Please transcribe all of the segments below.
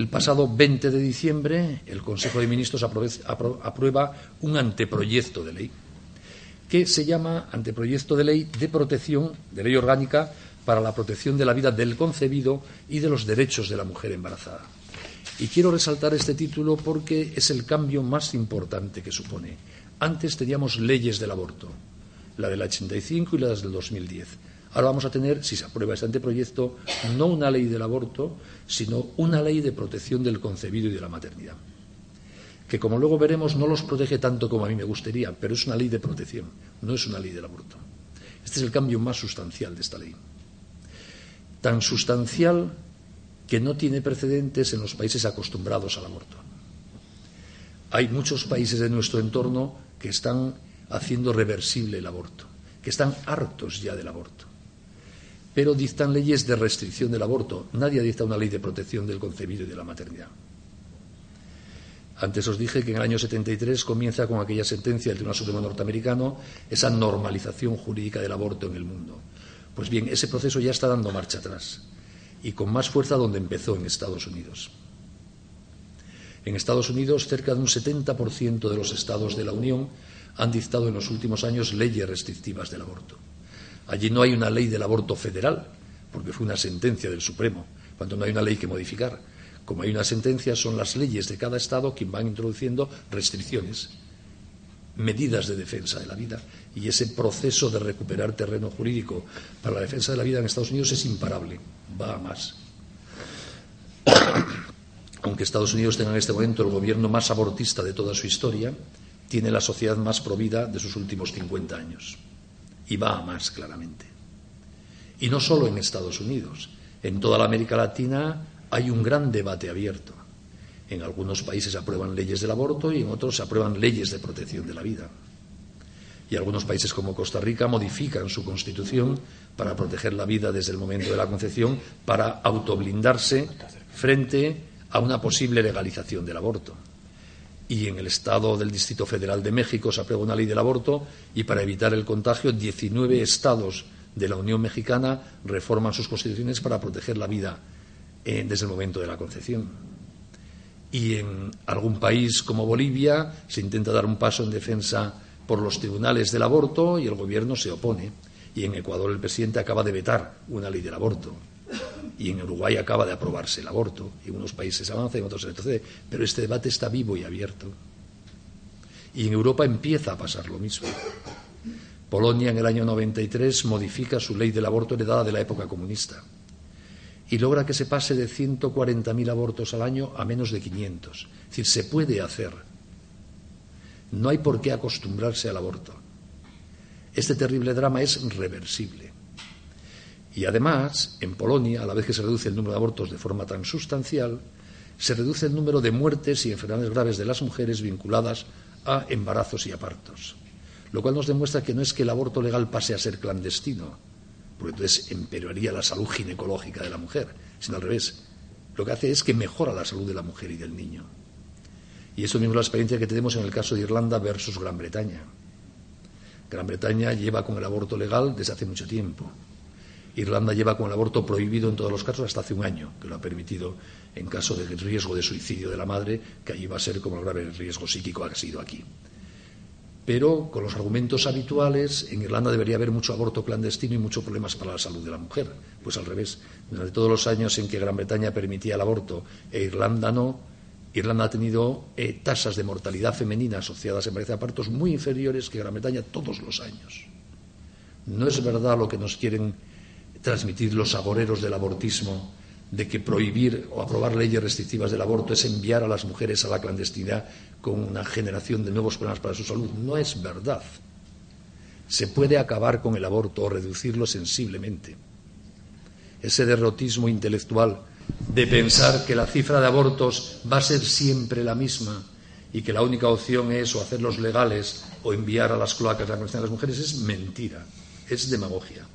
el pasado 20 de diciembre, el Consejo de Ministros aprueba un anteproyecto de ley que se llama Anteproyecto de Ley de Protección, de Ley Orgánica para la Protección de la Vida del Concebido y de los Derechos de la Mujer Embarazada. Y quiero resaltar este título porque es el cambio más importante que supone. Antes teníamos leyes del aborto, la del 85 y las del 2010. Ahora vamos a tener, si se aprueba este anteproyecto, no una ley del aborto, sino una ley de protección del concebido y de la maternidad. Que, como luego veremos, no los protege tanto como a mí me gustaría, pero es una ley de protección, no es una ley del aborto. Este es el cambio más sustancial de esta ley. Tan sustancial que no tiene precedentes en los países acostumbrados al aborto. Hay muchos países de nuestro entorno que están haciendo reversible el aborto, que están hartos ya del aborto pero dictan leyes de restricción del aborto. Nadie dicta una ley de protección del concebido y de la maternidad. Antes os dije que en el año 73 comienza con aquella sentencia del Tribunal Supremo norteamericano esa normalización jurídica del aborto en el mundo. Pues bien, ese proceso ya está dando marcha atrás y con más fuerza donde empezó en Estados Unidos. En Estados Unidos, cerca de un 70% de los estados de la Unión han dictado en los últimos años leyes restrictivas del aborto. Allí no hay una ley del aborto federal, porque fue una sentencia del Supremo, cuando no hay una ley que modificar. Como hay una sentencia, son las leyes de cada Estado quien van introduciendo restricciones, medidas de defensa de la vida. Y ese proceso de recuperar terreno jurídico para la defensa de la vida en Estados Unidos es imparable, va a más. Aunque Estados Unidos tenga en este momento el gobierno más abortista de toda su historia, tiene la sociedad más provida de sus últimos 50 años y va a más claramente. Y no solo en Estados Unidos, en toda la América Latina hay un gran debate abierto. En algunos países se aprueban leyes del aborto y en otros se aprueban leyes de protección de la vida. Y algunos países como Costa Rica modifican su constitución para proteger la vida desde el momento de la concepción, para autoblindarse frente a una posible legalización del aborto y en el estado del Distrito Federal de México se aprueba una ley del aborto y para evitar el contagio 19 estados de la Unión Mexicana reforman sus constituciones para proteger la vida eh, desde el momento de la concepción. Y en algún país como Bolivia se intenta dar un paso en defensa por los tribunales del aborto y el gobierno se opone. Y en Ecuador el presidente acaba de vetar una ley del aborto y en Uruguay acaba de aprobarse el aborto, y en unos países avanza y en otros retrocede, pero este debate está vivo y abierto. Y en Europa empieza a pasar lo mismo. Polonia en el año 93 modifica su ley del aborto heredada de la época comunista y logra que se pase de 140.000 abortos al año a menos de 500. Es decir, se puede hacer. No hay por qué acostumbrarse al aborto. Este terrible drama es reversible. Y además, en Polonia, a la vez que se reduce el número de abortos de forma tan sustancial, se reduce el número de muertes y enfermedades graves de las mujeres vinculadas a embarazos y a partos. Lo cual nos demuestra que no es que el aborto legal pase a ser clandestino, porque entonces empeoraría la salud ginecológica de la mujer, sino al revés. Lo que hace es que mejora la salud de la mujer y del niño. Y eso mismo es la experiencia que tenemos en el caso de Irlanda versus Gran Bretaña. Gran Bretaña lleva con el aborto legal desde hace mucho tiempo. Irlanda lleva con el aborto prohibido en todos los casos hasta hace un año, que lo ha permitido en caso de riesgo de suicidio de la madre, que allí va a ser como el grave riesgo psíquico ha sido aquí. Pero con los argumentos habituales, en Irlanda debería haber mucho aborto clandestino y muchos problemas para la salud de la mujer. Pues al revés, durante todos los años en que Gran Bretaña permitía el aborto e Irlanda no, Irlanda ha tenido eh, tasas de mortalidad femenina asociadas en pareja de partos muy inferiores que Gran Bretaña todos los años. No es verdad lo que nos quieren transmitir los agoreros del abortismo de que prohibir o aprobar leyes restrictivas del aborto es enviar a las mujeres a la clandestinidad con una generación de nuevos problemas para su salud. No es verdad. Se puede acabar con el aborto o reducirlo sensiblemente. Ese derrotismo intelectual de pensar que la cifra de abortos va a ser siempre la misma y que la única opción es o hacerlos legales o enviar a las cloacas a de las mujeres es mentira, es demagogia.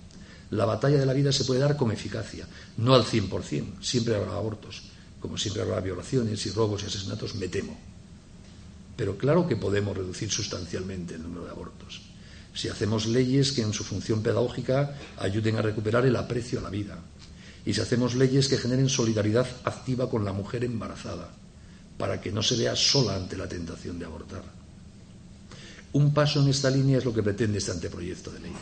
La batalla de la vida se puede dar con eficacia, no al 100%, siempre habrá abortos, como siempre habrá violaciones y robos y asesinatos, me temo. Pero claro que podemos reducir sustancialmente el número de abortos. Si hacemos leyes que en su función pedagógica ayuden a recuperar el aprecio a la vida y si hacemos leyes que generen solidaridad activa con la mujer embarazada, para que no se vea sola ante la tentación de abortar. Un paso en esta línea es lo que pretende este anteproyecto de ley.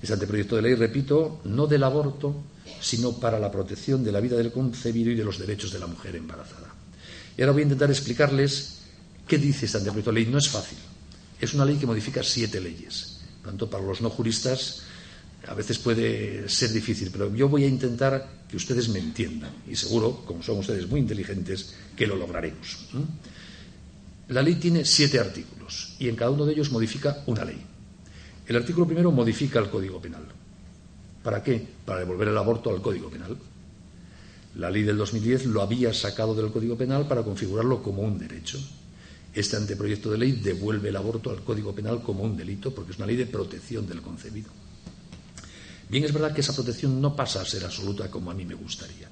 Este anteproyecto de ley, repito, no del aborto, sino para la protección de la vida del concebido y de los derechos de la mujer embarazada. Y ahora voy a intentar explicarles qué dice este anteproyecto de ley. No es fácil. Es una ley que modifica siete leyes. Tanto para los no juristas a veces puede ser difícil, pero yo voy a intentar que ustedes me entiendan y seguro, como son ustedes muy inteligentes, que lo lograremos. La ley tiene siete artículos y en cada uno de ellos modifica una ley. El artículo primero modifica el Código Penal. ¿Para qué? Para devolver el aborto al Código Penal. La ley del 2010 lo había sacado del Código Penal para configurarlo como un derecho. Este anteproyecto de ley devuelve el aborto al Código Penal como un delito porque es una ley de protección del concebido. Bien, es verdad que esa protección no pasa a ser absoluta como a mí me gustaría.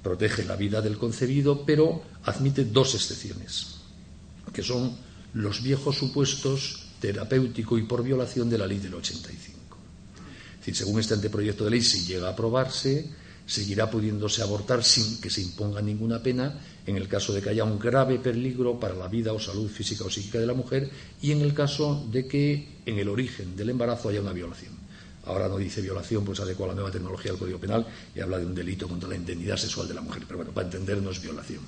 Protege la vida del concebido, pero admite dos excepciones, que son los viejos supuestos terapéutico y por violación de la ley del 85. Es decir, según este anteproyecto de ley, si llega a aprobarse, seguirá pudiéndose abortar sin que se imponga ninguna pena en el caso de que haya un grave peligro para la vida o salud física o psíquica de la mujer y en el caso de que en el origen del embarazo haya una violación. Ahora no dice violación, pues adecua la nueva tecnología del Código Penal y habla de un delito contra la indemnidad sexual de la mujer. Pero bueno, para entendernos, violación.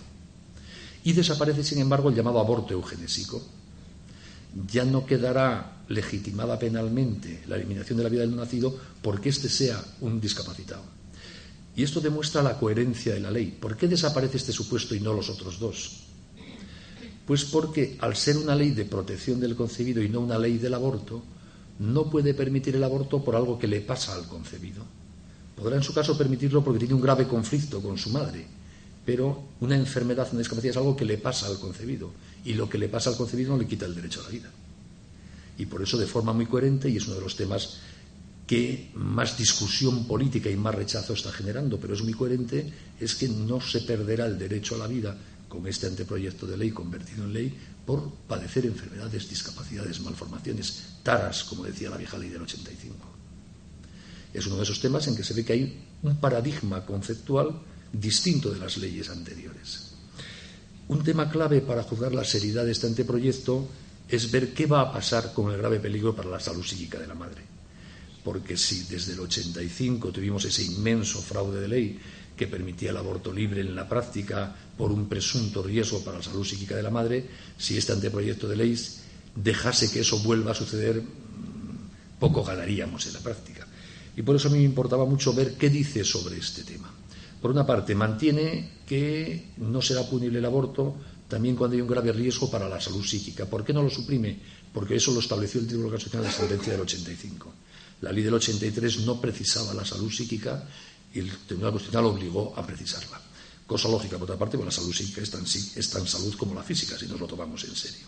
Y desaparece, sin embargo, el llamado aborto eugenésico. Ya no quedará legitimada penalmente la eliminación de la vida del nacido porque éste sea un discapacitado. Y esto demuestra la coherencia de la ley. ¿Por qué desaparece este supuesto y no los otros dos? Pues porque al ser una ley de protección del concebido y no una ley del aborto, no puede permitir el aborto por algo que le pasa al concebido. Podrá en su caso permitirlo porque tiene un grave conflicto con su madre, pero una enfermedad, una discapacidad es algo que le pasa al concebido y lo que le pasa al concebido no le quita el derecho a la vida. Y por eso de forma muy coherente, y es uno de los temas que más discusión política y más rechazo está generando, pero es muy coherente, es que no se perderá el derecho a la vida con este anteproyecto de ley convertido en ley por padecer enfermedades, discapacidades, malformaciones, taras, como decía la vieja ley del 85. Es uno de esos temas en que se ve que hay un paradigma conceptual distinto de las leyes anteriores. Un tema clave para juzgar la seriedad de este anteproyecto es ver qué va a pasar con el grave peligro para la salud psíquica de la madre. Porque si desde el 85 tuvimos ese inmenso fraude de ley que permitía el aborto libre en la práctica por un presunto riesgo para la salud psíquica de la madre, si este anteproyecto de ley dejase que eso vuelva a suceder, poco ganaríamos en la práctica. Y por eso a mí me importaba mucho ver qué dice sobre este tema. Por una parte, mantiene que no será punible el aborto también cuando hay un grave riesgo para la salud psíquica. ¿Por qué no lo suprime? Porque eso lo estableció el Tribunal Constitucional de la sentencia del 85. La ley del 83 no precisaba la salud psíquica y el Tribunal Constitucional obligó a precisarla. Cosa lógica, por otra parte, porque la salud psíquica es tan, es tan salud como la física, si nos lo tomamos en serio.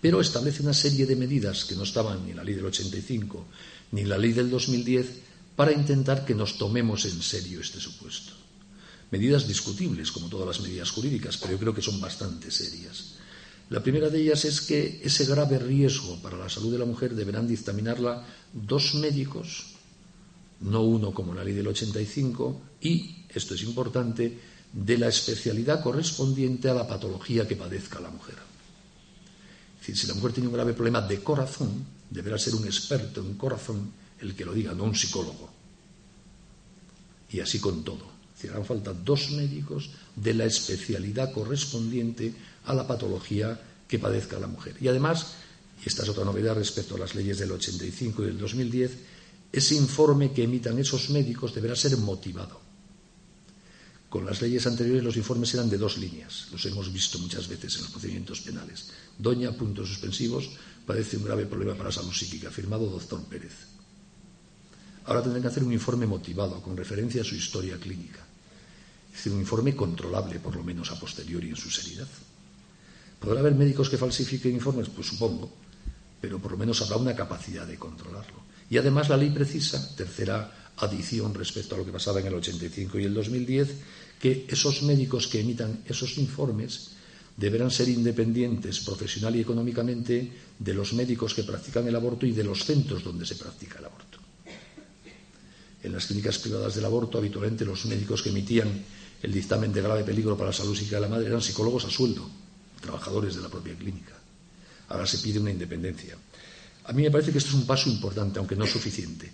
Pero establece una serie de medidas que no estaban ni en la ley del 85 ni en la ley del 2010 para intentar que nos tomemos en serio este supuesto. Medidas discutibles, como todas las medidas jurídicas, pero yo creo que son bastante serias. La primera de ellas es que ese grave riesgo para la salud de la mujer deberán dictaminarla dos médicos no uno como la ley del 85, y, esto es importante, de la especialidad correspondiente a la patología que padezca la mujer. Es decir, si la mujer tiene un grave problema de corazón, deberá ser un experto en corazón el que lo diga, no un psicólogo. Y así con todo. Es harán falta dos médicos de la especialidad correspondiente a la patología que padezca la mujer. Y además, y esta es otra novedad respecto a las leyes del 85 y del 2010, ese informe que emitan esos médicos deberá ser motivado. Con las leyes anteriores los informes eran de dos líneas, los hemos visto muchas veces en los procedimientos penales. Doña, puntos suspensivos, padece un grave problema para la salud psíquica, firmado doctor Pérez. Ahora tendrán que hacer un informe motivado, con referencia a su historia clínica. Es decir, un informe controlable, por lo menos a posteriori, en su seriedad. ¿Podrá haber médicos que falsifiquen informes? Pues supongo, pero por lo menos habrá una capacidad de controlarlo. Y además la ley precisa, tercera adición respecto a lo que pasaba en el 85 y el 2010, que esos médicos que emitan esos informes deberán ser independientes profesional y económicamente de los médicos que practican el aborto y de los centros donde se practica el aborto. En las clínicas privadas del aborto, habitualmente los médicos que emitían el dictamen de grave peligro para la salud psíquica de la madre eran psicólogos a sueldo, trabajadores de la propia clínica. Ahora se pide una independencia. A mí me parece que esto es un paso importante, aunque no suficiente.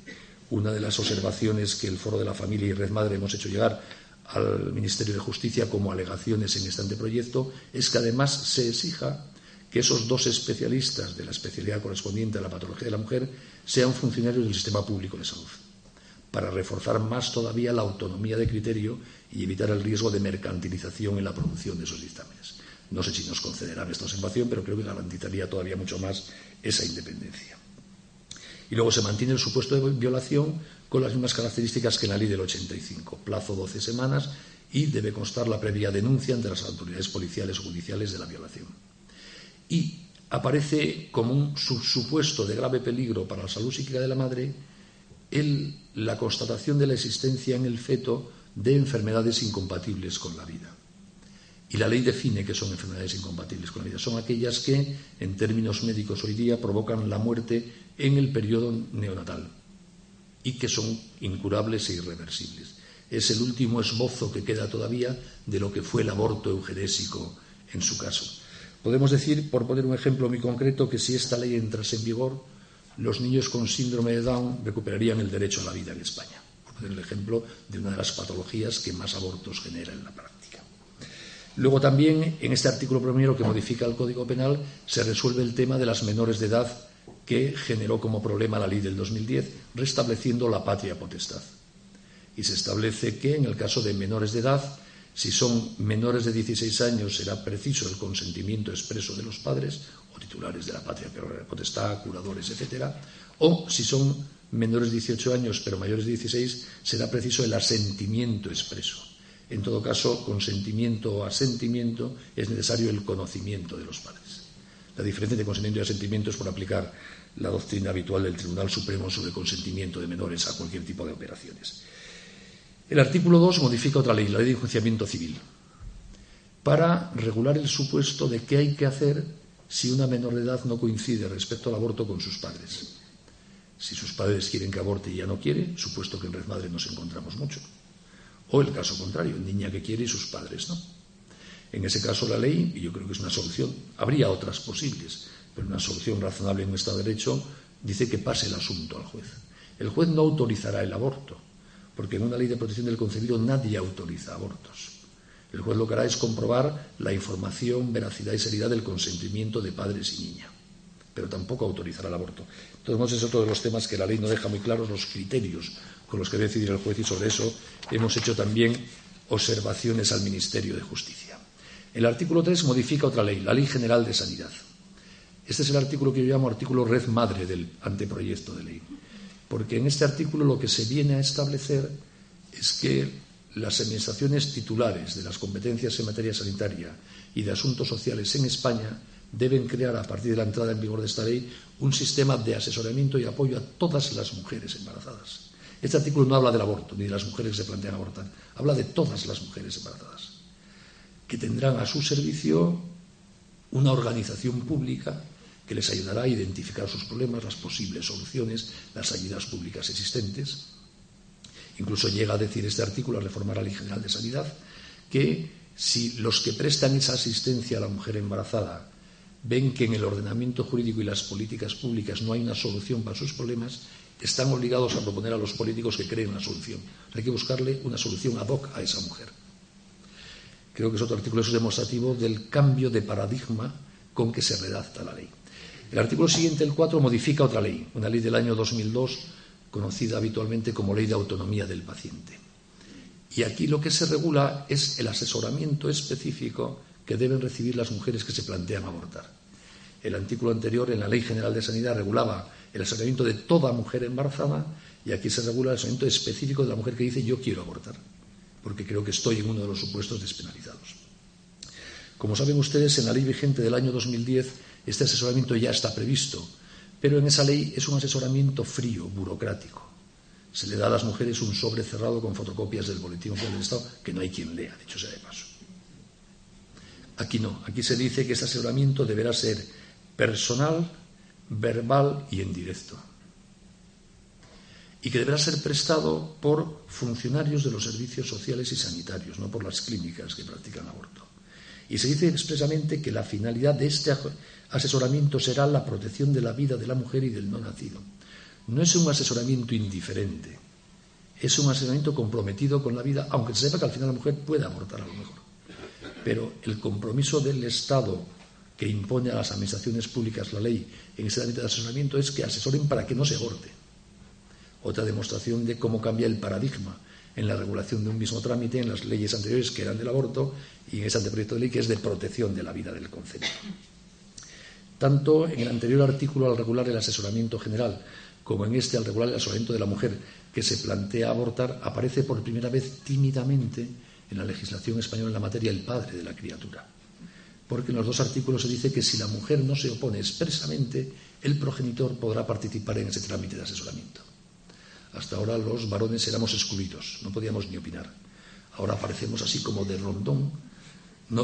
Una de las observaciones que el Foro de la Familia y Red Madre hemos hecho llegar al Ministerio de Justicia como alegaciones en este anteproyecto es que además se exija que esos dos especialistas de la especialidad correspondiente a la patología de la mujer sean funcionarios del sistema público de salud, para reforzar más todavía la autonomía de criterio y evitar el riesgo de mercantilización en la producción de esos dictámenes. No sé si nos concederán esta observación, pero creo que garantizaría todavía mucho más esa independencia. Y luego se mantiene el supuesto de violación con las mismas características que en la ley del 85, plazo 12 semanas y debe constar la previa denuncia ante las autoridades policiales o judiciales de la violación. Y aparece como un supuesto de grave peligro para la salud psíquica de la madre el, la constatación de la existencia en el feto de enfermedades incompatibles con la vida. Y la ley define que son enfermedades incompatibles con la vida. Son aquellas que, en términos médicos hoy día, provocan la muerte en el periodo neonatal y que son incurables e irreversibles. Es el último esbozo que queda todavía de lo que fue el aborto eugenésico en su caso. Podemos decir, por poner un ejemplo muy concreto, que si esta ley entrase en vigor, los niños con síndrome de Down recuperarían el derecho a la vida en España. Por poner el ejemplo de una de las patologías que más abortos genera en la práctica. Luego también en este artículo primero que modifica el Código Penal se resuelve el tema de las menores de edad que generó como problema la ley del 2010, restableciendo la patria potestad. Y se establece que en el caso de menores de edad, si son menores de 16 años, será preciso el consentimiento expreso de los padres titulares de la patria potestad, curadores, etcétera, o si son menores de 18 años pero mayores de 16, será preciso el asentimiento expreso en todo caso, consentimiento o asentimiento, es necesario el conocimiento de los padres. La diferencia entre consentimiento y asentimiento es por aplicar la doctrina habitual del Tribunal Supremo sobre consentimiento de menores a cualquier tipo de operaciones. El artículo 2 modifica otra ley, la ley de enjuiciamiento civil, para regular el supuesto de qué hay que hacer si una menor de edad no coincide respecto al aborto con sus padres. Si sus padres quieren que aborte y ya no quiere, supuesto que en Red Madre nos encontramos mucho. O el caso contrario, niña que quiere y sus padres no. En ese caso la ley, y yo creo que es una solución, habría otras posibles, pero una solución razonable en nuestro derecho dice que pase el asunto al juez. El juez no autorizará el aborto, porque en una ley de protección del concebido nadie autoriza abortos. El juez lo que hará es comprobar la información, veracidad y seriedad del consentimiento de padres y niña, pero tampoco autorizará el aborto. Entonces, es otro de los temas que la ley no deja muy claros los criterios con los que decidir el juez y sobre eso hemos hecho también observaciones al Ministerio de Justicia. El artículo 3 modifica otra ley, la Ley General de Sanidad. Este es el artículo que yo llamo artículo red madre del anteproyecto de ley, porque en este artículo lo que se viene a establecer es que las administraciones titulares de las competencias en materia sanitaria y de asuntos sociales en España deben crear, a partir de la entrada en vigor de esta ley, un sistema de asesoramiento y apoyo a todas las mujeres embarazadas este artículo no habla del aborto, ni de las mujeres que se plantean abortar, habla de todas las mujeres embarazadas, que tendrán a su servicio una organización pública que les ayudará a identificar sus problemas, las posibles soluciones, las ayudas públicas existentes. Incluso llega a decir este artículo, a reformar la Ley General de Sanidad, que si los que prestan esa asistencia a la mujer embarazada ven que en el ordenamiento jurídico y las políticas públicas no hay una solución para sus problemas, están obligados a proponer a los políticos que creen una solución. Hay que buscarle una solución ad hoc a esa mujer. Creo que es otro artículo eso demostrativo del cambio de paradigma con que se redacta la ley. El artículo siguiente, el 4, modifica otra ley, una ley del año 2002, conocida habitualmente como Ley de Autonomía del Paciente. Y aquí lo que se regula es el asesoramiento específico que deben recibir las mujeres que se plantean abortar. El artículo anterior, en la Ley General de Sanidad, regulaba el asesoramiento de toda mujer embarazada y aquí se regula el asesoramiento específico de la mujer que dice yo quiero abortar, porque creo que estoy en uno de los supuestos despenalizados. Como saben ustedes, en la ley vigente del año 2010 este asesoramiento ya está previsto, pero en esa ley es un asesoramiento frío, burocrático. Se le da a las mujeres un sobre cerrado con fotocopias del Boletín Oficial del Estado que no hay quien lea, dicho sea de paso. Aquí no, aquí se dice que este asesoramiento deberá ser personal, verbal y en directo. y que deberá ser prestado por funcionarios de los servicios sociales y sanitarios, no por las clínicas que practican aborto. Y se dice expresamente que la finalidad de este asesoramiento será la protección de la vida de la mujer y del no nacido. No es un asesoramiento indiferente, es un asesoramiento comprometido con la vida, aunque se sepa que al final la mujer puede abortar a lo mejor. Pero el compromiso del Estado que impone a las administraciones públicas la ley en ese ámbito de asesoramiento es que asesoren para que no se aborte otra demostración de cómo cambia el paradigma en la regulación de un mismo trámite en las leyes anteriores que eran del aborto y en ese anteproyecto de ley que es de protección de la vida del concepto. Tanto en el anterior artículo al regular el asesoramiento general como en este al regular el asesoramiento de la mujer que se plantea abortar aparece por primera vez tímidamente en la legislación española en la materia el padre de la criatura. Porque en los dos artículos se dice que si la mujer no se opone expresamente, el progenitor podrá participar en ese trámite de asesoramiento. Hasta ahora los varones éramos excluidos, no podíamos ni opinar. Ahora aparecemos así como de rondón.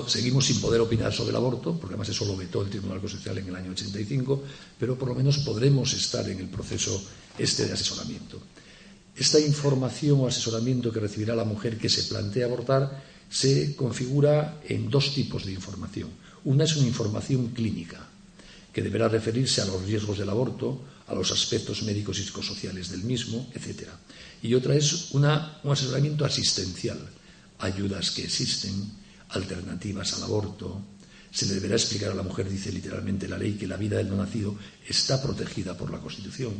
Seguimos sin poder opinar sobre el aborto, porque además eso lo vetó el Tribunal Constitucional en el año 85, pero por lo menos podremos estar en el proceso este de asesoramiento. Esta información o asesoramiento que recibirá la mujer que se plantea abortar se configura en dos tipos de información. Una es una información clínica, que deberá referirse a los riesgos del aborto, a los aspectos médicos y psicosociales del mismo, etc. Y otra es un asesoramiento asistencial, ayudas que existen, alternativas al aborto. Se le deberá explicar a la mujer, dice literalmente la ley, que la vida del no nacido está protegida por la Constitución.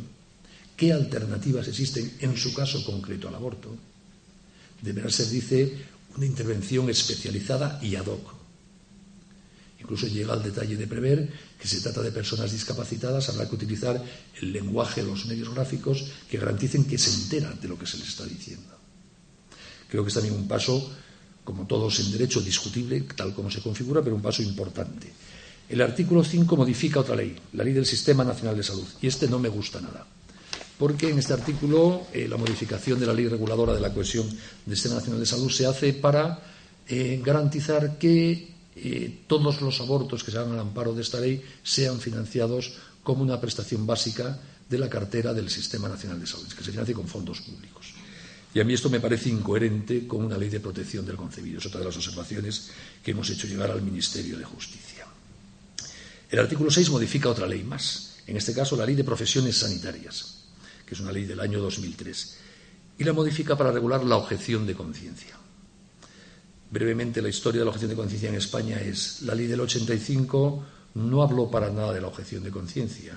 ¿Qué alternativas existen en su caso concreto al aborto? Deberá ser, dice, una intervención especializada y ad hoc Incluso llega al detalle de prever que se trata de personas discapacitadas, habrá que utilizar el lenguaje, los medios gráficos que garanticen que se enteran de lo que se les está diciendo. Creo que es también un paso, como todos en derecho, discutible, tal como se configura, pero un paso importante. El artículo 5 modifica otra ley, la ley del Sistema Nacional de Salud, y este no me gusta nada, porque en este artículo eh, la modificación de la ley reguladora de la cohesión del Sistema Nacional de Salud se hace para eh, garantizar que eh, todos los abortos que se hagan al amparo de esta ley sean financiados como una prestación básica de la cartera del Sistema Nacional de Salud, que se financie con fondos públicos. Y a mí esto me parece incoherente con una ley de protección del concebido. Es otra de las observaciones que hemos hecho llegar al Ministerio de Justicia. El artículo 6 modifica otra ley más, en este caso la Ley de Profesiones Sanitarias, que es una ley del año 2003, y la modifica para regular la objeción de conciencia. Brevemente, la historia de la objeción de conciencia en España es la ley del 85 no habló para nada de la objeción de conciencia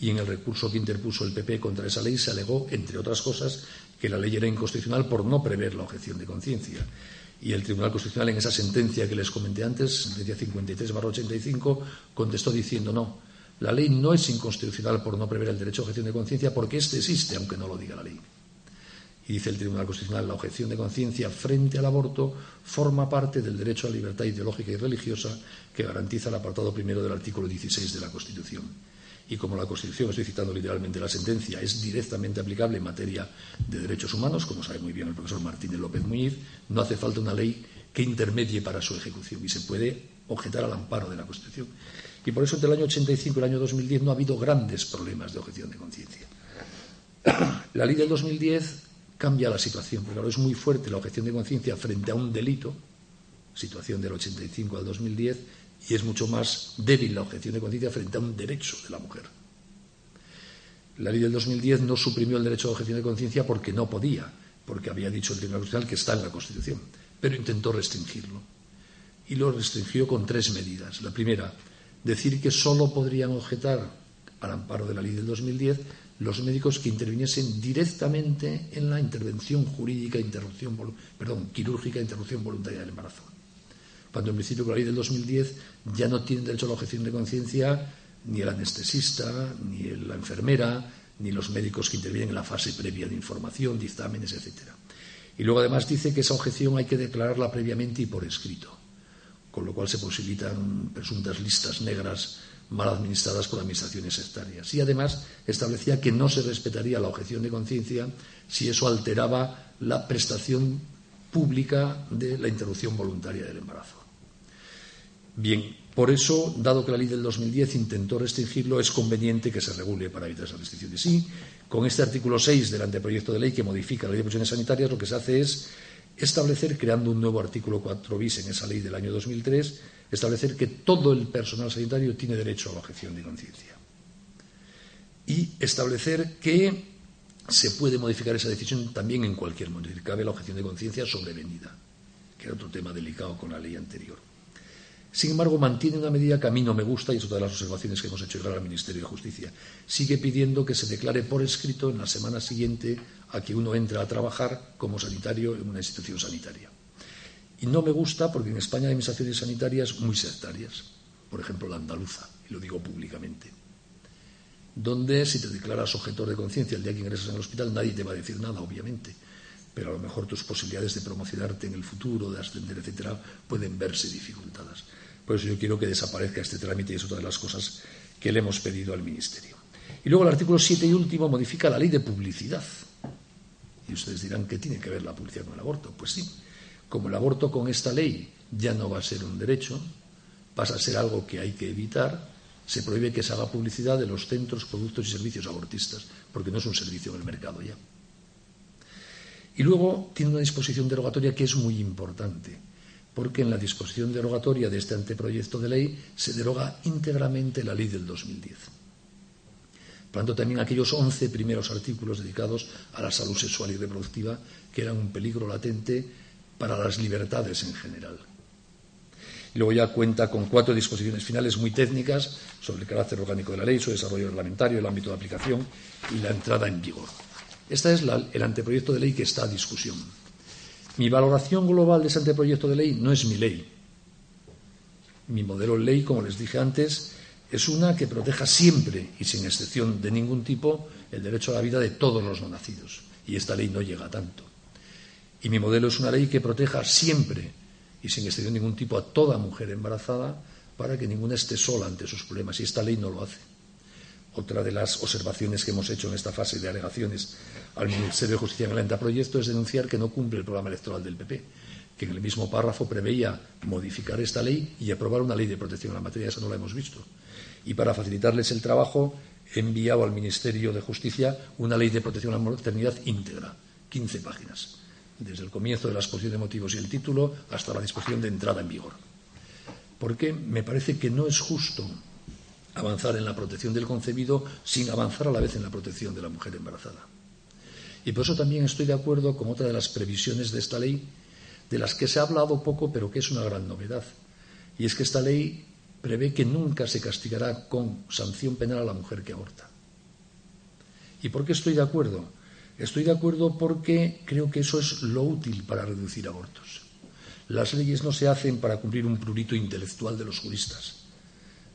y en el recurso que interpuso el PP contra esa ley se alegó, entre otras cosas, que la ley era inconstitucional por no prever la objeción de conciencia. Y el Tribunal Constitucional, en esa sentencia que les comenté antes, sentencia 53-85, contestó diciendo no, la ley no es inconstitucional por no prever el derecho a objeción de conciencia porque éste existe, aunque no lo diga la ley. Y dice el Tribunal Constitucional, la objeción de conciencia frente al aborto forma parte del derecho a libertad ideológica y religiosa que garantiza el apartado primero del artículo 16 de la Constitución. Y como la Constitución, estoy citando literalmente la sentencia, es directamente aplicable en materia de derechos humanos, como sabe muy bien el profesor Martínez López Muñiz, no hace falta una ley que intermedie para su ejecución y se puede objetar al amparo de la Constitución. Y por eso entre el año 85 y el año 2010 no ha habido grandes problemas de objeción de conciencia. La ley del 2010 cambia la situación, porque ahora es muy fuerte la objeción de conciencia frente a un delito, situación del 85 al 2010, y es mucho más débil la objeción de conciencia frente a un derecho de la mujer. La ley del 2010 no suprimió el derecho de objeción de conciencia porque no podía, porque había dicho el Tribunal Constitucional que está en la Constitución, pero intentó restringirlo. Y lo restringió con tres medidas. La primera, decir que solo podrían objetar al amparo de la ley del 2010 los médicos que interviniesen directamente en la intervención jurídica, interrupción, perdón, quirúrgica, interrupción voluntaria del embarazo. Cuando en principio con la ley del 2010 ya no tienen derecho a la objeción de conciencia ni el anestesista, ni la enfermera, ni los médicos que intervienen en la fase previa de información, dictámenes, etc. Y luego además dice que esa objeción hay que declararla previamente y por escrito, con lo cual se posibilitan presuntas listas negras mal administradas por administraciones sectarias. Y además establecía que no se respetaría la objeción de conciencia si eso alteraba la prestación pública de la interrupción voluntaria del embarazo. Bien, por eso, dado que la ley del 2010 intentó restringirlo, es conveniente que se regule para evitar esas restricciones. Y con este artículo 6 del anteproyecto de ley que modifica la ley de sanitarias, lo que se hace es establecer, creando un nuevo artículo 4 bis en esa ley del año 2003, establecer que todo el personal sanitario tiene derecho a la objeción de conciencia. Y establecer que se puede modificar esa decisión también en cualquier momento. Cabe la objeción de conciencia sobrevenida, que era otro tema delicado con la ley anterior. Sin embargo, mantiene una medida que a mí no me gusta y es otra de las observaciones que hemos hecho llegar al Ministerio de Justicia. Sigue pidiendo que se declare por escrito en la semana siguiente a que uno entre a trabajar como sanitario en una institución sanitaria. Y no me gusta porque en España hay administraciones sanitarias muy sectarias, por ejemplo la andaluza, y lo digo públicamente, donde si te declaras objetor de conciencia el día que ingresas en el hospital nadie te va a decir nada, obviamente, pero a lo mejor tus posibilidades de promocionarte en el futuro, de ascender, etcétera, pueden verse dificultadas. Por eso yo quiero que desaparezca este trámite y es otra de las cosas que le hemos pedido al Ministerio. Y luego el artículo 7 y último modifica la ley de publicidad. Y ustedes dirán que tiene que ver la publicidad con el aborto. Pues sí, como el aborto con esta ley ya no va a ser un derecho, pasa a ser algo que hay que evitar, se prohíbe que se haga publicidad de los centros, productos y servicios abortistas, porque no es un servicio en el mercado ya. Y luego tiene una disposición derogatoria que es muy importante, porque en la disposición derogatoria de este anteproyecto de ley se deroga íntegramente la ley del 2010. Tanto, también aquellos 11 primeros artículos dedicados a la salud sexual y reproductiva, que eran un peligro latente para las libertades en general. Y luego ya cuenta con cuatro disposiciones finales muy técnicas sobre el carácter orgánico de la ley, su desarrollo reglamentario, el ámbito de aplicación y la entrada en vigor. Este es el anteproyecto de ley que está a discusión. Mi valoración global de ese anteproyecto de ley no es mi ley. Mi modelo de ley, como les dije antes, es una que proteja siempre y sin excepción de ningún tipo el derecho a la vida de todos los no nacidos. Y esta ley no llega a tanto. Y mi modelo es una ley que proteja siempre y sin excepción de ningún tipo a toda mujer embarazada para que ninguna esté sola ante sus problemas. Y esta ley no lo hace. Otra de las observaciones que hemos hecho en esta fase de alegaciones al Ministerio de Justicia en el anteproyecto es denunciar que no cumple el programa electoral del PP, que en el mismo párrafo preveía modificar esta ley y aprobar una ley de protección en la materia. Esa no la hemos visto. Y para facilitarles el trabajo, he enviado al Ministerio de Justicia una ley de protección a la maternidad íntegra, 15 páginas desde el comienzo de la exposición de motivos y el título hasta la disposición de entrada en vigor. Porque me parece que no es justo avanzar en la protección del concebido sin avanzar a la vez en la protección de la mujer embarazada. Y por eso también estoy de acuerdo con otra de las previsiones de esta ley, de las que se ha hablado poco, pero que es una gran novedad. Y es que esta ley prevé que nunca se castigará con sanción penal a la mujer que aborta. ¿Y por qué estoy de acuerdo? Estoy de acuerdo porque creo que eso es lo útil para reducir abortos. Las leyes no se hacen para cumplir un prurito intelectual de los juristas,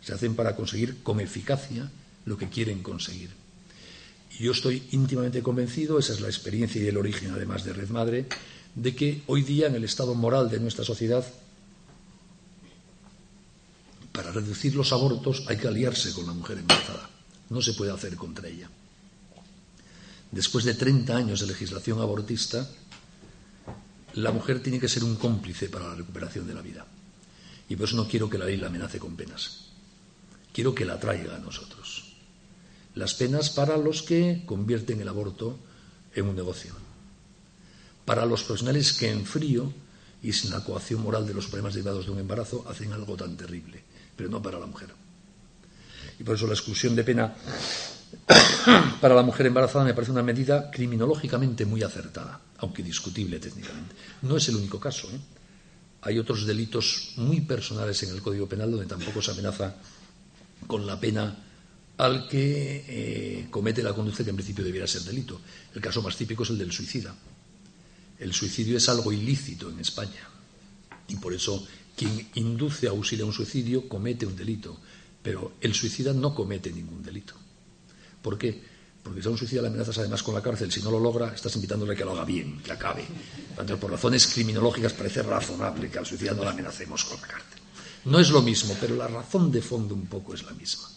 se hacen para conseguir con eficacia lo que quieren conseguir. Y yo estoy íntimamente convencido, esa es la experiencia y el origen además de Red Madre, de que hoy día en el estado moral de nuestra sociedad, para reducir los abortos hay que aliarse con la mujer embarazada. No se puede hacer contra ella después de 30 años de legislación abortista, la mujer tiene que ser un cómplice para la recuperación de la vida. Y por eso no quiero que la ley la amenace con penas. Quiero que la traiga a nosotros. Las penas para los que convierten el aborto en un negocio. Para los profesionales que en frío y sin la coacción moral de los problemas derivados de un embarazo hacen algo tan terrible, pero no para la mujer. Y por eso la exclusión de pena para la mujer embarazada me parece una medida criminológicamente muy acertada, aunque discutible técnicamente. No es el único caso. ¿eh? Hay otros delitos muy personales en el Código Penal donde tampoco se amenaza con la pena al que eh, comete la conducta que en principio debiera ser delito. El caso más típico es el del suicida. El suicidio es algo ilícito en España y por eso quien induce a auxiliar un suicidio comete un delito, pero el suicida no comete ningún delito. ¿Por qué? Porque si a un suicida le amenazas además con la cárcel, si no lo logra, estás invitándole a que lo haga bien, que acabe. Entonces, por razones criminológicas parece razonable que al suicida no le amenacemos con la cárcel. No es lo mismo, pero la razón de fondo un poco es la misma.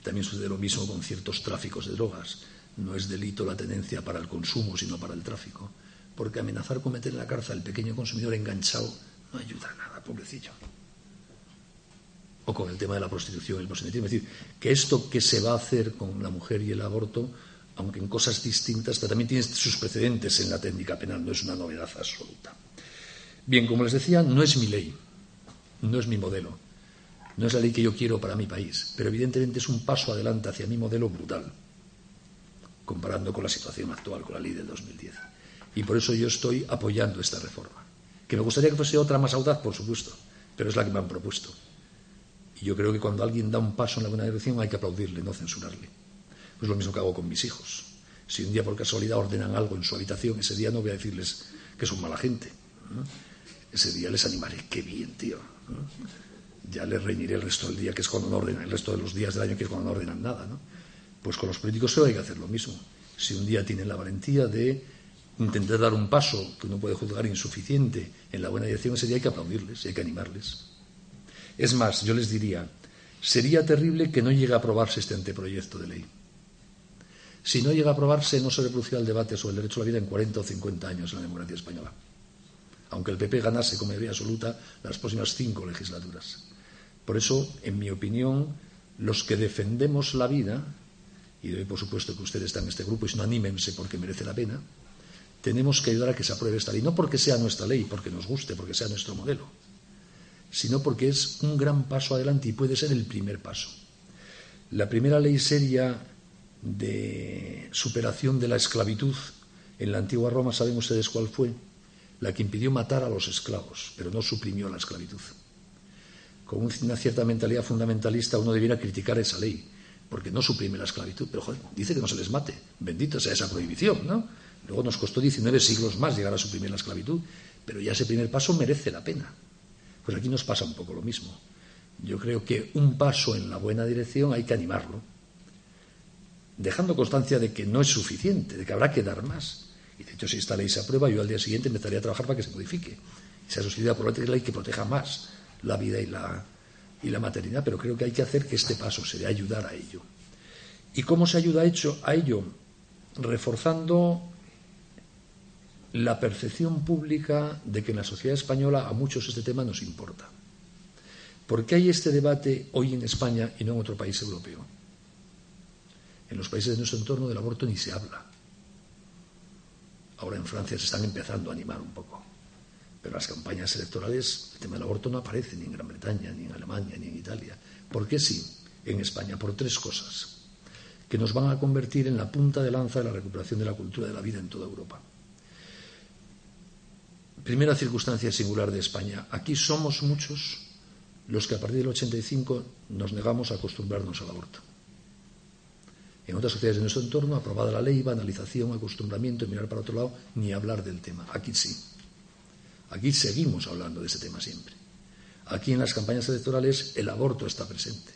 Y también sucede lo mismo con ciertos tráficos de drogas. No es delito la tenencia para el consumo, sino para el tráfico. Porque amenazar con meter en la cárcel al pequeño consumidor enganchado no ayuda nada, pobrecillo. o con el tema de la prostitución el proselitismo. Es decir, que esto que se va a hacer con la mujer y el aborto, aunque en cosas distintas, pero también tiene sus precedentes en la técnica penal, no es una novedad absoluta. Bien, como les decía, no es mi ley, no es mi modelo, no es la ley que yo quiero para mi país, pero evidentemente es un paso adelante hacia mi modelo brutal, comparando con la situación actual, con la ley del 2010. Y por eso yo estoy apoyando esta reforma. Que me gustaría que fuese otra más audaz, por supuesto, pero es la que me han propuesto. Y yo creo que cuando alguien da un paso en la buena dirección hay que aplaudirle, no censurarle. Pues lo mismo que hago con mis hijos. Si un día por casualidad ordenan algo en su habitación, ese día no voy a decirles que son mala gente. Ese día les animaré, qué bien, tío. Ya les reñiré el resto del día, que es cuando no ordenan, el resto de los días del año, que es cuando no ordenan nada. ¿no? Pues con los políticos se hay que hacer lo mismo. Si un día tienen la valentía de intentar dar un paso que uno puede juzgar insuficiente en la buena dirección, ese día hay que aplaudirles y hay que animarles. Es más, yo les diría, sería terrible que no llegue a aprobarse este anteproyecto de ley. Si no llega a aprobarse, no se reproducirá el debate sobre el derecho a la vida en 40 o 50 años en la democracia española. Aunque el PP ganase con mayoría absoluta las próximas cinco legislaturas. Por eso, en mi opinión, los que defendemos la vida, y doy por supuesto que ustedes están en este grupo y si no anímense porque merece la pena, tenemos que ayudar a que se apruebe esta ley. No porque sea nuestra ley, porque nos guste, porque sea nuestro modelo, sino porque es un gran paso adelante y puede ser el primer paso. La primera ley seria de superación de la esclavitud en la antigua Roma, ¿saben ustedes cuál fue? La que impidió matar a los esclavos, pero no suprimió la esclavitud. Con una cierta mentalidad fundamentalista uno debiera criticar esa ley, porque no suprime la esclavitud, pero joder, dice que no se les mate. Bendito sea esa prohibición, ¿no? Luego nos costó 19 siglos más llegar a suprimir la esclavitud, pero ya ese primer paso merece la pena. Pues aquí nos pasa un poco lo mismo. Yo creo que un paso en la buena dirección hay que animarlo, dejando constancia de que no es suficiente, de que habrá que dar más. Y de hecho, si esta ley se aprueba, yo al día siguiente empezaría a trabajar para que se modifique. Y sea sustituida por otra ley que proteja más la vida y la, y la maternidad, pero creo que hay que hacer que este paso se dé ayudar a ello. ¿Y cómo se ayuda a ello? Reforzando la percepción pública de que en la sociedad española a muchos este tema nos importa. ¿Por qué hay este debate hoy en España y no en otro país europeo? En los países de nuestro entorno del aborto ni se habla. Ahora en Francia se están empezando a animar un poco. Pero en las campañas electorales el tema del aborto no aparece ni en Gran Bretaña, ni en Alemania, ni en Italia. ¿Por qué sí? En España, por tres cosas que nos van a convertir en la punta de lanza de la recuperación de la cultura de la vida en toda Europa. Primera circunstancia singular de España. Aquí somos muchos los que a partir del 85 nos negamos a acostumbrarnos al aborto. En otras sociedades de nuestro entorno, aprobada la ley, banalización, acostumbramiento mirar para otro lado, ni hablar del tema. Aquí sí. Aquí seguimos hablando de ese tema siempre. Aquí en las campañas electorales el aborto está presente.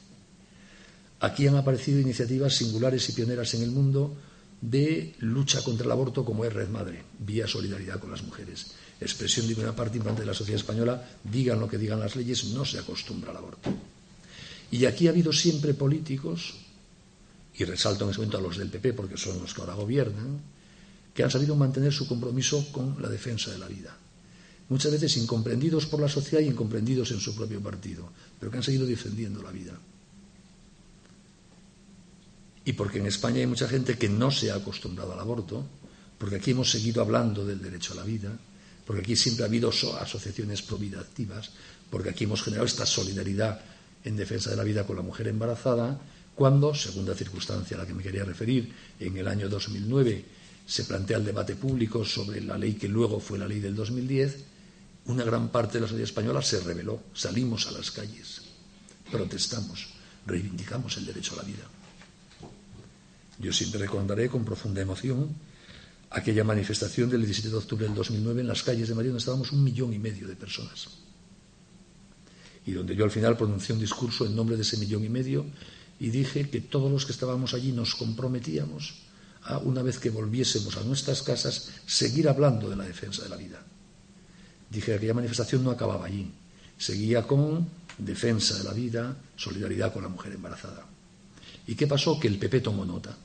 Aquí han aparecido iniciativas singulares y pioneras en el mundo de lucha contra el aborto como es Red Madre, vía solidaridad con las mujeres expresión de una parte importante de la sociedad española, digan lo que digan las leyes, no se acostumbra al aborto. Y aquí ha habido siempre políticos, y resalto en ese momento a los del PP porque son los que ahora gobiernan, que han sabido mantener su compromiso con la defensa de la vida. Muchas veces incomprendidos por la sociedad y incomprendidos en su propio partido, pero que han seguido defendiendo la vida. Y porque en España hay mucha gente que no se ha acostumbrado al aborto, porque aquí hemos seguido hablando del derecho a la vida, porque aquí siempre ha habido asociaciones vida activas, porque aquí hemos generado esta solidaridad en defensa de la vida con la mujer embarazada, cuando, segunda circunstancia a la que me quería referir, en el año 2009 se plantea el debate público sobre la ley que luego fue la ley del 2010, una gran parte de la sociedad española se rebeló, salimos a las calles, protestamos, reivindicamos el derecho a la vida. Yo siempre recordaré con profunda emoción aquella manifestación del 17 de octubre del 2009 en las calles de Madrid, donde estábamos un millón y medio de personas. Y donde yo al final pronuncié un discurso en nombre de ese millón y medio y dije que todos los que estábamos allí nos comprometíamos a, una vez que volviésemos a nuestras casas, seguir hablando de la defensa de la vida. Dije que aquella manifestación no acababa allí, seguía con defensa de la vida, solidaridad con la mujer embarazada. ¿Y qué pasó? Que el PP tomó nota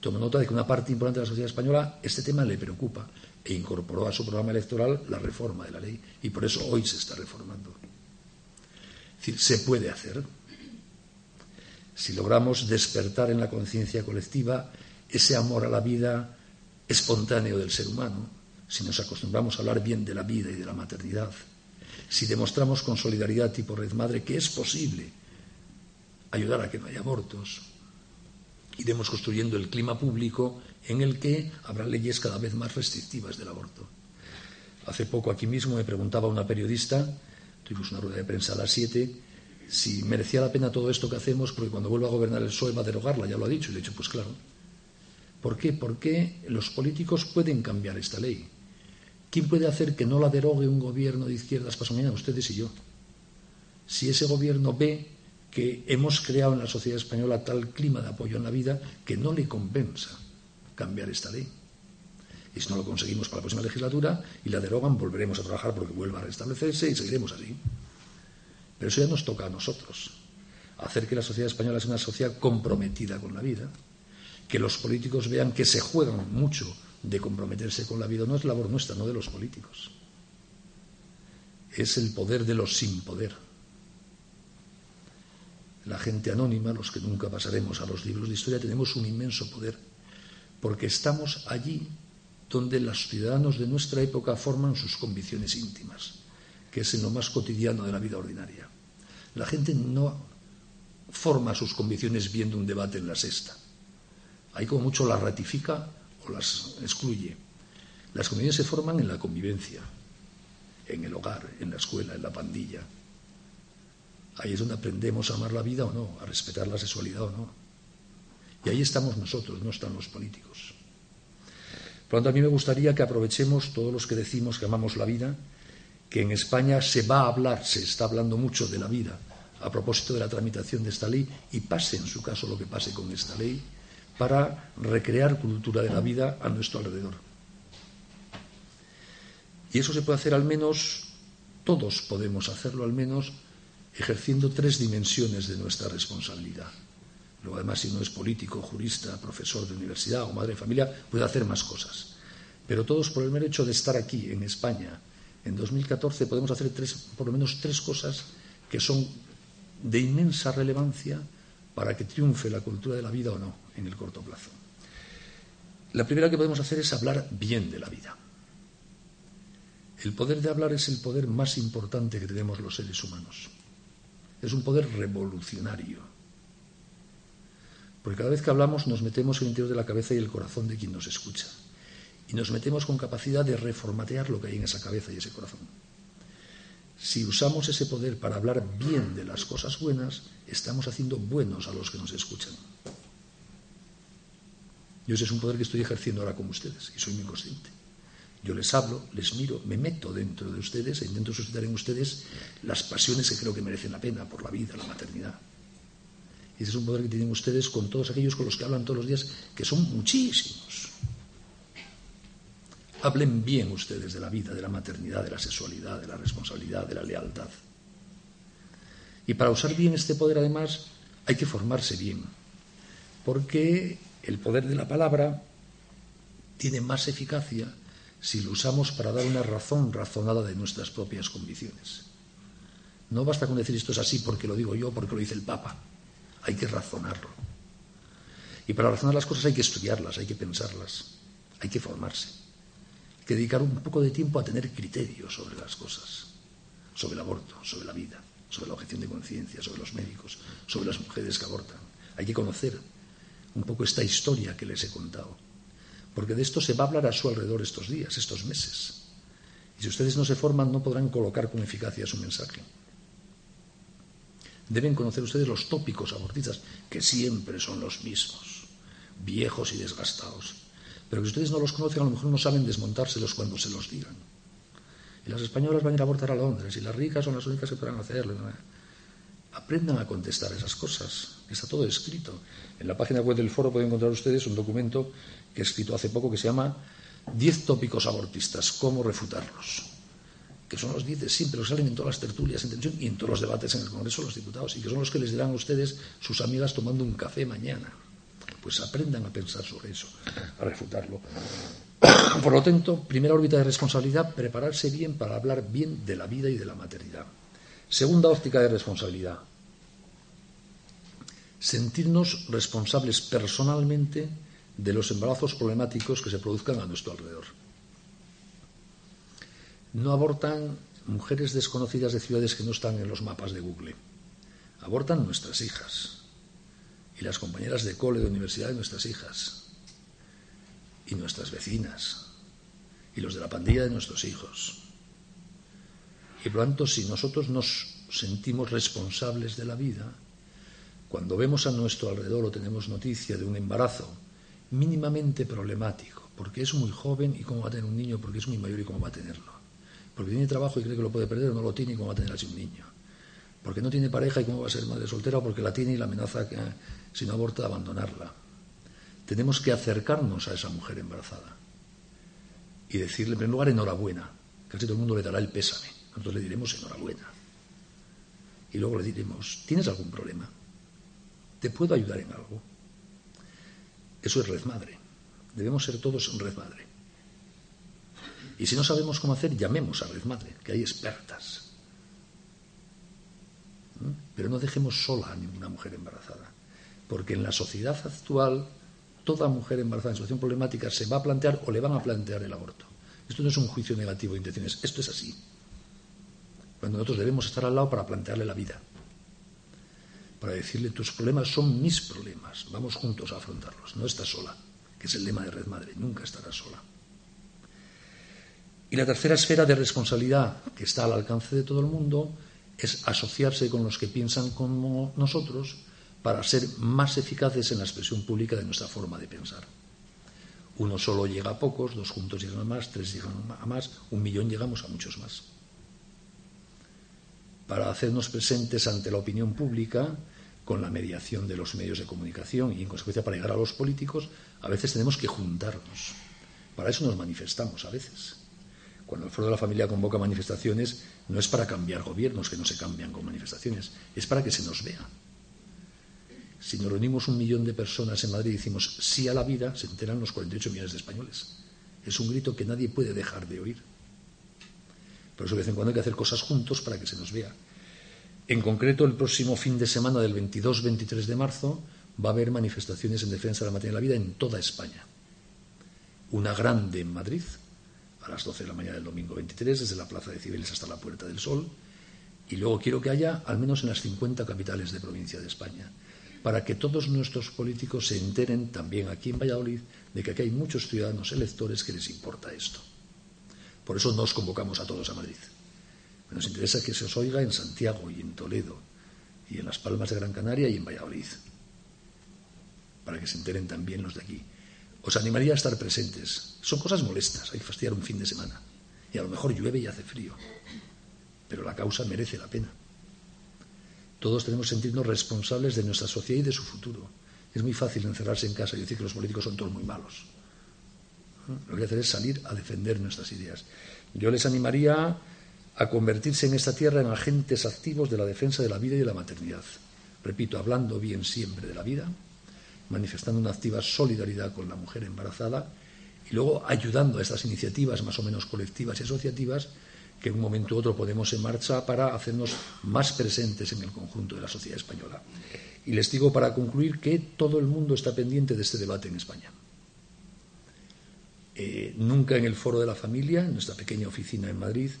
tomó nota de que una parte importante de la sociedad española este tema le preocupa e incorporó a su programa electoral la reforma de la ley y por eso hoy se está reformando. Es decir, se puede hacer. Si logramos despertar en la conciencia colectiva ese amor a la vida espontáneo del ser humano, si nos acostumbramos a hablar bien de la vida y de la maternidad, si demostramos con solidaridad tipo Red Madre que es posible ayudar a que no haya abortos, iremos construyendo el clima público en el que habrá leyes cada vez más restrictivas del aborto. Hace poco aquí mismo me preguntaba una periodista, tuvimos una rueda de prensa a las 7, si merecía la pena todo esto que hacemos, porque cuando vuelva a gobernar el PSOE va a derogarla, ya lo ha dicho, y le he dicho, pues claro. ¿Por qué? Porque los políticos pueden cambiar esta ley. ¿Quién puede hacer que no la derogue un gobierno de izquierdas pasado mañana? Ustedes y yo. Si ese gobierno ve que hemos creado en la sociedad española tal clima de apoyo en la vida que no le compensa cambiar esta ley. Y si no lo conseguimos para la próxima legislatura y la derogan, volveremos a trabajar porque vuelva a restablecerse y seguiremos así. Pero eso ya nos toca a nosotros. Hacer que la sociedad española sea una sociedad comprometida con la vida, que los políticos vean que se juegan mucho de comprometerse con la vida. No es labor nuestra, no de los políticos. Es el poder de los sin poder. La gente anónima, los que nunca pasaremos a los libros de historia, tenemos un inmenso poder, porque estamos allí donde los ciudadanos de nuestra época forman sus convicciones íntimas, que es en lo más cotidiano de la vida ordinaria. La gente no forma sus convicciones viendo un debate en la sexta. Ahí como mucho las ratifica o las excluye. Las convicciones se forman en la convivencia, en el hogar, en la escuela, en la pandilla. Ahí es donde aprendemos a amar la vida o no, a respetar la sexualidad o no. Y ahí estamos nosotros, no están los políticos. Por lo tanto, a mí me gustaría que aprovechemos todos los que decimos que amamos la vida, que en España se va a hablar, se está hablando mucho de la vida a propósito de la tramitación de esta ley y pase en su caso lo que pase con esta ley para recrear cultura de la vida a nuestro alrededor. Y eso se puede hacer al menos, todos podemos hacerlo al menos, ejerciendo tres dimensiones de nuestra responsabilidad. Luego, además, si uno es político, jurista, profesor de universidad o madre de familia, puede hacer más cosas. Pero todos, por el mero hecho de estar aquí, en España, en 2014, podemos hacer tres, por lo menos tres cosas que son de inmensa relevancia para que triunfe la cultura de la vida o no en el corto plazo. La primera que podemos hacer es hablar bien de la vida. El poder de hablar es el poder más importante que tenemos los seres humanos. Es un poder revolucionario porque cada vez que hablamos nos metemos en el interior de la cabeza y el corazón de quien nos escucha. Y nos metemos con capacidad de reformatear lo que hay en esa cabeza y ese corazón. Si usamos ese poder para hablar bien de las cosas buenas, estamos haciendo buenos a los que nos escuchan. Yo ese es un poder que estoy ejerciendo ahora con ustedes y soy muy consciente. Yo les hablo, les miro, me meto dentro de ustedes e intento suscitar en ustedes las pasiones que creo que merecen la pena por la vida, la maternidad, y ese es un poder que tienen ustedes con todos aquellos con los que hablan todos los días, que son muchísimos. Hablen bien ustedes de la vida, de la maternidad, de la sexualidad, de la responsabilidad, de la lealtad. Y para usar bien este poder, además, hay que formarse bien, porque el poder de la palabra tiene más eficacia si lo usamos para dar una razón razonada de nuestras propias convicciones. No basta con decir esto es así porque lo digo yo, porque lo dice el Papa hay que razonarlo. Y para razonar las cosas hay que estudiarlas, hay que pensarlas, hay que formarse. Hay que dedicar un poco de tiempo a tener criterios sobre las cosas, sobre el aborto, sobre la vida, sobre la objeción de conciencia, sobre los médicos, sobre las mujeres que abortan. Hay que conocer un poco esta historia que les he contado. Porque de esto se va a hablar a su alrededor estos días, estos meses. Y si ustedes no se forman, no podrán colocar con eficacia su mensaje. Deben conocer ustedes los tópicos abortistas, que siempre son los mismos, viejos y desgastados. Pero que ustedes no los conocen, a lo mejor no saben desmontárselos cuando se los digan. Y las españolas van a ir a abortar a Londres, y las ricas son las únicas que podrán hacerlo. Aprendan a contestar esas cosas. Está todo escrito. En la página web del foro pueden encontrar ustedes un documento que he escrito hace poco que se llama Diez tópicos abortistas, cómo refutarlos que son los diez siempre, los salen en todas las tertulias en tensión y en todos los debates en el Congreso de los Diputados, y que son los que les dirán a ustedes sus amigas tomando un café mañana. Pues aprendan a pensar sobre eso, a refutarlo. Por lo tanto, primera órbita de responsabilidad, prepararse bien para hablar bien de la vida y de la maternidad. Segunda óptica de responsabilidad. Sentirnos responsables personalmente de los embarazos problemáticos que se produzcan a nuestro alrededor. No abortan mujeres desconocidas de ciudades que no están en los mapas de Google. Abortan nuestras hijas y las compañeras de cole de universidad de nuestras hijas y nuestras vecinas y los de la pandilla de nuestros hijos. Y por lo tanto, si nosotros nos sentimos responsables de la vida, cuando vemos a nuestro alrededor o tenemos noticia de un embarazo mínimamente problemático, porque es muy joven y cómo va a tener un niño, porque es muy mayor y cómo va a tenerlo, porque tiene trabajo y cree que lo puede perder o no lo tiene y cómo va a tener así un niño, porque no tiene pareja y cómo va a ser madre soltera porque la tiene y la amenaza que si no aborta abandonarla. Tenemos que acercarnos a esa mujer embarazada y decirle en primer lugar enhorabuena, casi todo el mundo le dará el pésame, nosotros le diremos enhorabuena. Y luego le diremos, ¿tienes algún problema? ¿Te puedo ayudar en algo? Eso es red madre. Debemos ser todos red madre. Y si no sabemos cómo hacer, llamemos a red madre, que hay expertas. ¿Mm? Pero no dejemos sola a ninguna mujer embarazada. Porque en la sociedad actual, toda mujer embarazada en situación problemática se va a plantear o le van a plantear el aborto. Esto no es un juicio negativo de intenciones, esto es así. Cuando nosotros debemos estar al lado para plantearle la vida para decirle tus problemas son mis problemas, vamos juntos a afrontarlos, no estás sola, que es el lema de Red Madre, nunca estarás sola. Y la tercera esfera de responsabilidad que está al alcance de todo el mundo es asociarse con los que piensan como nosotros para ser más eficaces en la expresión pública de nuestra forma de pensar. Uno solo llega a pocos, dos juntos llegan a más, tres llegan a más, un millón llegamos a muchos más para hacernos presentes ante la opinión pública con la mediación de los medios de comunicación y en consecuencia para llegar a los políticos, a veces tenemos que juntarnos. Para eso nos manifestamos a veces. Cuando el Foro de la Familia convoca manifestaciones, no es para cambiar gobiernos que no se cambian con manifestaciones, es para que se nos vea. Si nos reunimos un millón de personas en Madrid y decimos sí a la vida, se enteran los 48 millones de españoles. Es un grito que nadie puede dejar de oír. Por eso de vez en cuando hay que hacer cosas juntos para que se nos vea. En concreto, el próximo fin de semana del 22-23 de marzo va a haber manifestaciones en defensa de la materia de la vida en toda España. Una grande en Madrid, a las 12 de la mañana del domingo 23, desde la Plaza de Cibeles hasta la Puerta del Sol. Y luego quiero que haya al menos en las 50 capitales de provincia de España, para que todos nuestros políticos se enteren también aquí en Valladolid de que aquí hay muchos ciudadanos electores que les importa esto. Por eso nos convocamos a todos a Madrid. Nos interesa que se os oiga en Santiago y en Toledo y en las Palmas de Gran Canaria y en Valladolid, para que se enteren también los de aquí. Os animaría a estar presentes. Son cosas molestas, hay que fastidiar un fin de semana. Y a lo mejor llueve y hace frío, pero la causa merece la pena. Todos tenemos que sentirnos responsables de nuestra sociedad y de su futuro. Es muy fácil encerrarse en casa y decir que los políticos son todos muy malos. Lo que hay que hacer es salir a defender nuestras ideas. Yo les animaría a convertirse en esta tierra en agentes activos de la defensa de la vida y de la maternidad. Repito, hablando bien siempre de la vida, manifestando una activa solidaridad con la mujer embarazada y luego ayudando a estas iniciativas más o menos colectivas y asociativas que en un momento u otro ponemos en marcha para hacernos más presentes en el conjunto de la sociedad española. Y les digo para concluir que todo el mundo está pendiente de este debate en España. Eh, nunca en el foro de la familia, en nuestra pequeña oficina en Madrid,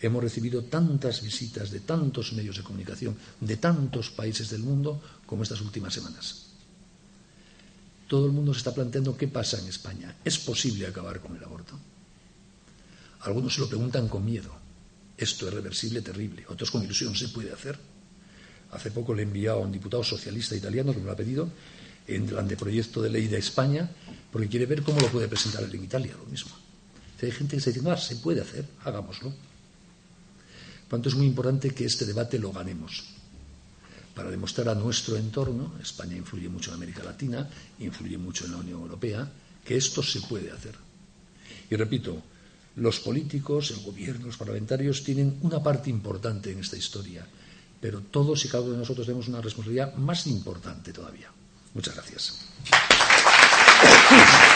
hemos recibido tantas visitas de tantos medios de comunicación, de tantos países del mundo, como estas últimas semanas. Todo el mundo se está planteando qué pasa en España. ¿Es posible acabar con el aborto? Algunos se lo preguntan con miedo. Esto es reversible, terrible. Otros con ilusión se puede hacer. Hace poco le he enviado a un diputado socialista italiano que me lo ha pedido en el anteproyecto de ley de España porque quiere ver cómo lo puede presentar en Italia, lo mismo. hay gente que está diciendo, ah, se puede hacer, hagámoslo. Por tanto, es muy importante que este debate lo ganemos para demostrar a nuestro entorno, España influye mucho en América Latina, influye mucho en la Unión Europea, que esto se puede hacer. Y repito, los políticos, el gobierno, los parlamentarios tienen una parte importante en esta historia, pero todos y cada uno de nosotros tenemos una responsabilidad más importante todavía. Muchas gracias.